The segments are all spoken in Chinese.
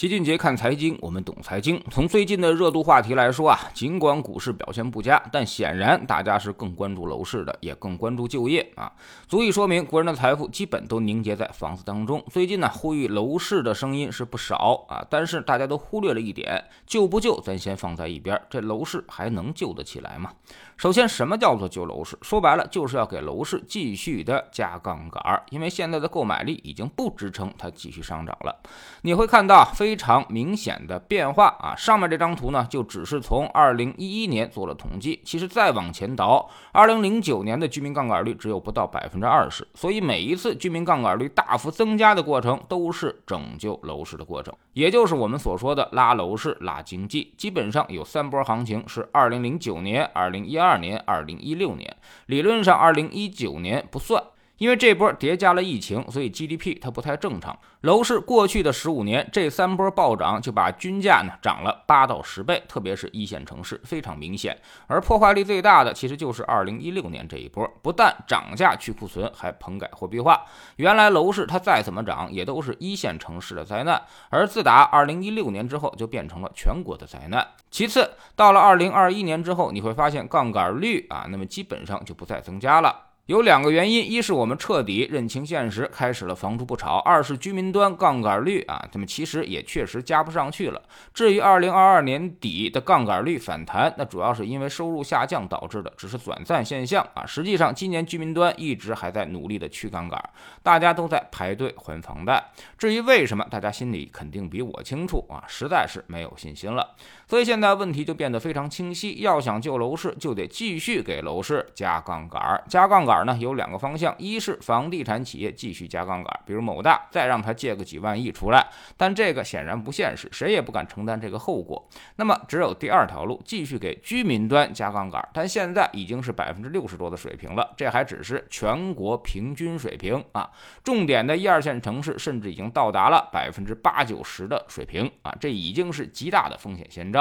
齐俊杰看财经，我们懂财经。从最近的热度话题来说啊，尽管股市表现不佳，但显然大家是更关注楼市的，也更关注就业啊，足以说明国人的财富基本都凝结在房子当中。最近呢，呼吁楼市的声音是不少啊，但是大家都忽略了一点，救不救咱先放在一边，这楼市还能救得起来吗？首先，什么叫做救楼市？说白了，就是要给楼市继续的加杠杆，因为现在的购买力已经不支撑它继续上涨了。你会看到非非常明显的变化啊！上面这张图呢，就只是从二零一一年做了统计，其实再往前倒，二零零九年的居民杠杆率只有不到百分之二十，所以每一次居民杠杆率大幅增加的过程，都是拯救楼市的过程，也就是我们所说的拉楼市、拉经济。基本上有三波行情，是二零零九年、二零一。二年、二零一六年，理论上二零一九年不算，因为这波叠加了疫情，所以 GDP 它不太正常。楼市过去的十五年，这三波暴涨就把均价呢涨了八到十倍，特别是一线城市非常明显。而破坏力最大的其实就是二零一六年这一波，不但涨价去库存，还棚改货币化。原来楼市它再怎么涨，也都是一线城市的灾难，而自打二零一六年之后，就变成了全国的灾难。其次，到了二零二一年之后，你会发现杠杆率啊，那么基本上就不再增加了。有两个原因，一是我们彻底认清现实，开始了房住不炒；二是居民端杠杆率啊，那么其实也确实加不上去了。至于二零二二年底的杠杆率反弹，那主要是因为收入下降导致的，只是短暂现象啊。实际上，今年居民端一直还在努力的去杠杆，大家都在排队还房贷。至于为什么，大家心里肯定比我清楚啊，实在是没有信心了。所以现在问题就变得非常清晰，要想救楼市，就得继续给楼市加杠杆，加杠杆。呢有两个方向，一是房地产企业继续加杠杆，比如某大再让他借个几万亿出来，但这个显然不现实，谁也不敢承担这个后果。那么只有第二条路，继续给居民端加杠杆，但现在已经是百分之六十多的水平了，这还只是全国平均水平啊。重点的一二线城市甚至已经到达了百分之八九十的水平啊，这已经是极大的风险先兆。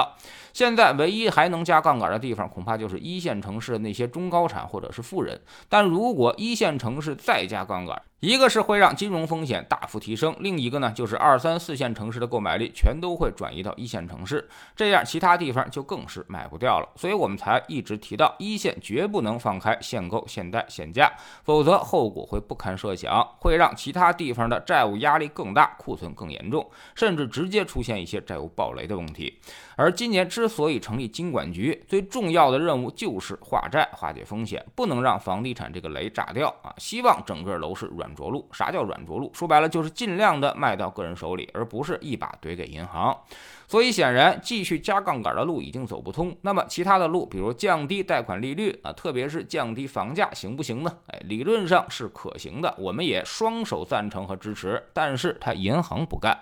现在唯一还能加杠杆的地方，恐怕就是一线城市的那些中高产或者是富人，但。如果一线城市再加杠杆，一个是会让金融风险大幅提升，另一个呢就是二三四线城市的购买力全都会转移到一线城市，这样其他地方就更是卖不掉了。所以我们才一直提到一线绝不能放开限购、限贷、限价，否则后果会不堪设想，会让其他地方的债务压力更大，库存更严重，甚至直接出现一些债务暴雷的问题。而今年之所以成立金管局，最重要的任务就是化债、化解风险，不能让房地产这个雷炸掉啊！希望整个楼市软着陆。啥叫软着陆？说白了就是尽量的卖到个人手里，而不是一把怼给银行。所以显然，继续加杠杆的路已经走不通。那么其他的路，比如降低贷款利率啊，特别是降低房价，行不行呢？哎，理论上是可行的，我们也双手赞成和支持。但是它银行不干，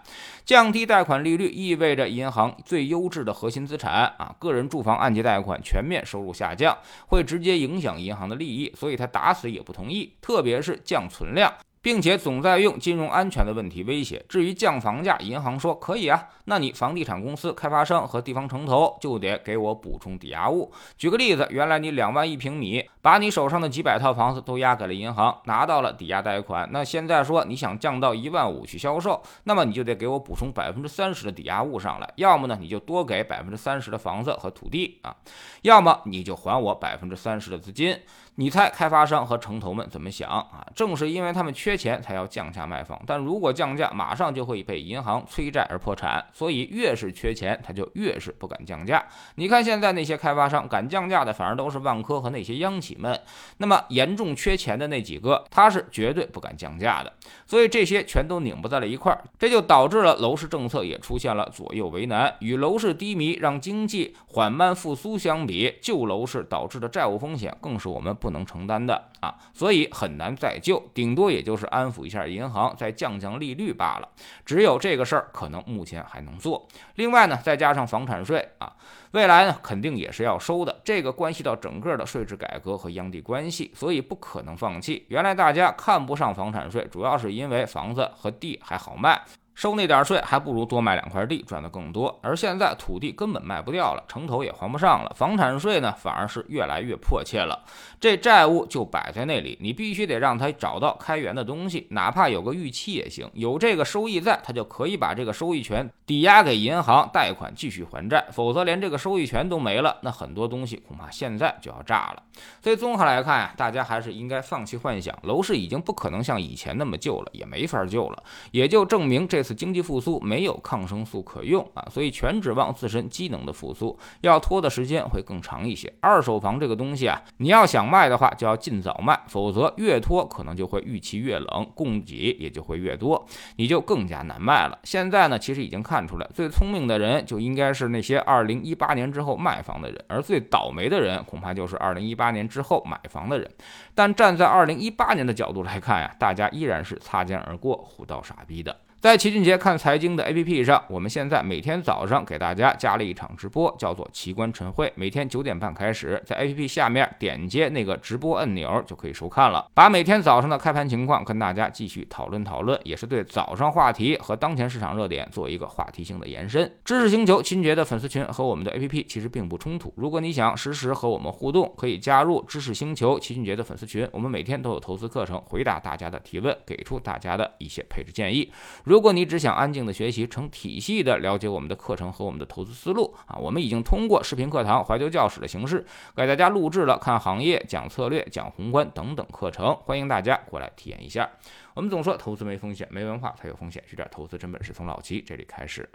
降低贷款利率意味着银行最优质的核心资产啊，个人住房按揭贷款全面收入下降，会直接影响银行的利益，所以他打死也不同意。特别是降存量。并且总在用金融安全的问题威胁。至于降房价，银行说可以啊，那你房地产公司、开发商和地方城投就得给我补充抵押物。举个例子，原来你两万一平米，把你手上的几百套房子都押给了银行，拿到了抵押贷款。那现在说你想降到一万五去销售，那么你就得给我补充百分之三十的抵押物上来，要么呢你就多给百分之三十的房子和土地啊，要么你就还我百分之三十的资金。你猜开发商和城投们怎么想啊？正是因为他们缺钱，才要降价卖房。但如果降价，马上就会被银行催债而破产。所以越是缺钱，他就越是不敢降价。你看现在那些开发商敢降价的，反而都是万科和那些央企们。那么严重缺钱的那几个，他是绝对不敢降价的。所以这些全都拧不在了一块儿，这就导致了楼市政策也出现了左右为难。与楼市低迷让经济缓慢复苏相比，旧楼市导致的债务风险更是我们不。不能承担的啊，所以很难再救，顶多也就是安抚一下银行，再降降利率罢了。只有这个事儿可能目前还能做。另外呢，再加上房产税啊，未来呢肯定也是要收的，这个关系到整个的税制改革和央地关系，所以不可能放弃。原来大家看不上房产税，主要是因为房子和地还好卖。收那点税，还不如多卖两块地赚的更多。而现在土地根本卖不掉了，城头也还不上了，房产税呢反而是越来越迫切了。这债务就摆在那里，你必须得让他找到开源的东西，哪怕有个预期也行，有这个收益在，他就可以把这个收益权抵押给银行贷款继续还债。否则连这个收益权都没了，那很多东西恐怕现在就要炸了。所以综合来看呀，大家还是应该放弃幻想，楼市已经不可能像以前那么救了，也没法救了，也就证明这。此经济复苏没有抗生素可用啊，所以全指望自身机能的复苏，要拖的时间会更长一些。二手房这个东西啊，你要想卖的话，就要尽早卖，否则越拖可能就会预期越冷，供给也就会越多，你就更加难卖了。现在呢，其实已经看出来，最聪明的人就应该是那些二零一八年之后卖房的人，而最倒霉的人恐怕就是二零一八年之后买房的人。但站在二零一八年的角度来看呀，大家依然是擦肩而过、虎到傻逼的。在齐俊杰看财经的 APP 上，我们现在每天早上给大家加了一场直播，叫做奇观晨会，每天九点半开始，在 APP 下面点击那个直播按钮就可以收看了。把每天早上的开盘情况跟大家继续讨论讨论，也是对早上话题和当前市场热点做一个话题性的延伸。知识星球齐俊杰的粉丝群和我们的 APP 其实并不冲突，如果你想实时和我们互动，可以加入知识星球齐俊杰的粉丝群，我们每天都有投资课程回答大家的提问，给出大家的一些配置建议。如如果你只想安静的学习，成体系的了解我们的课程和我们的投资思路啊，我们已经通过视频课堂、怀旧教室的形式，给大家录制了看行业、讲策略、讲宏观等等课程，欢迎大家过来体验一下。我们总说投资没风险，没文化才有风险，学点投资真本事，从老齐这里开始。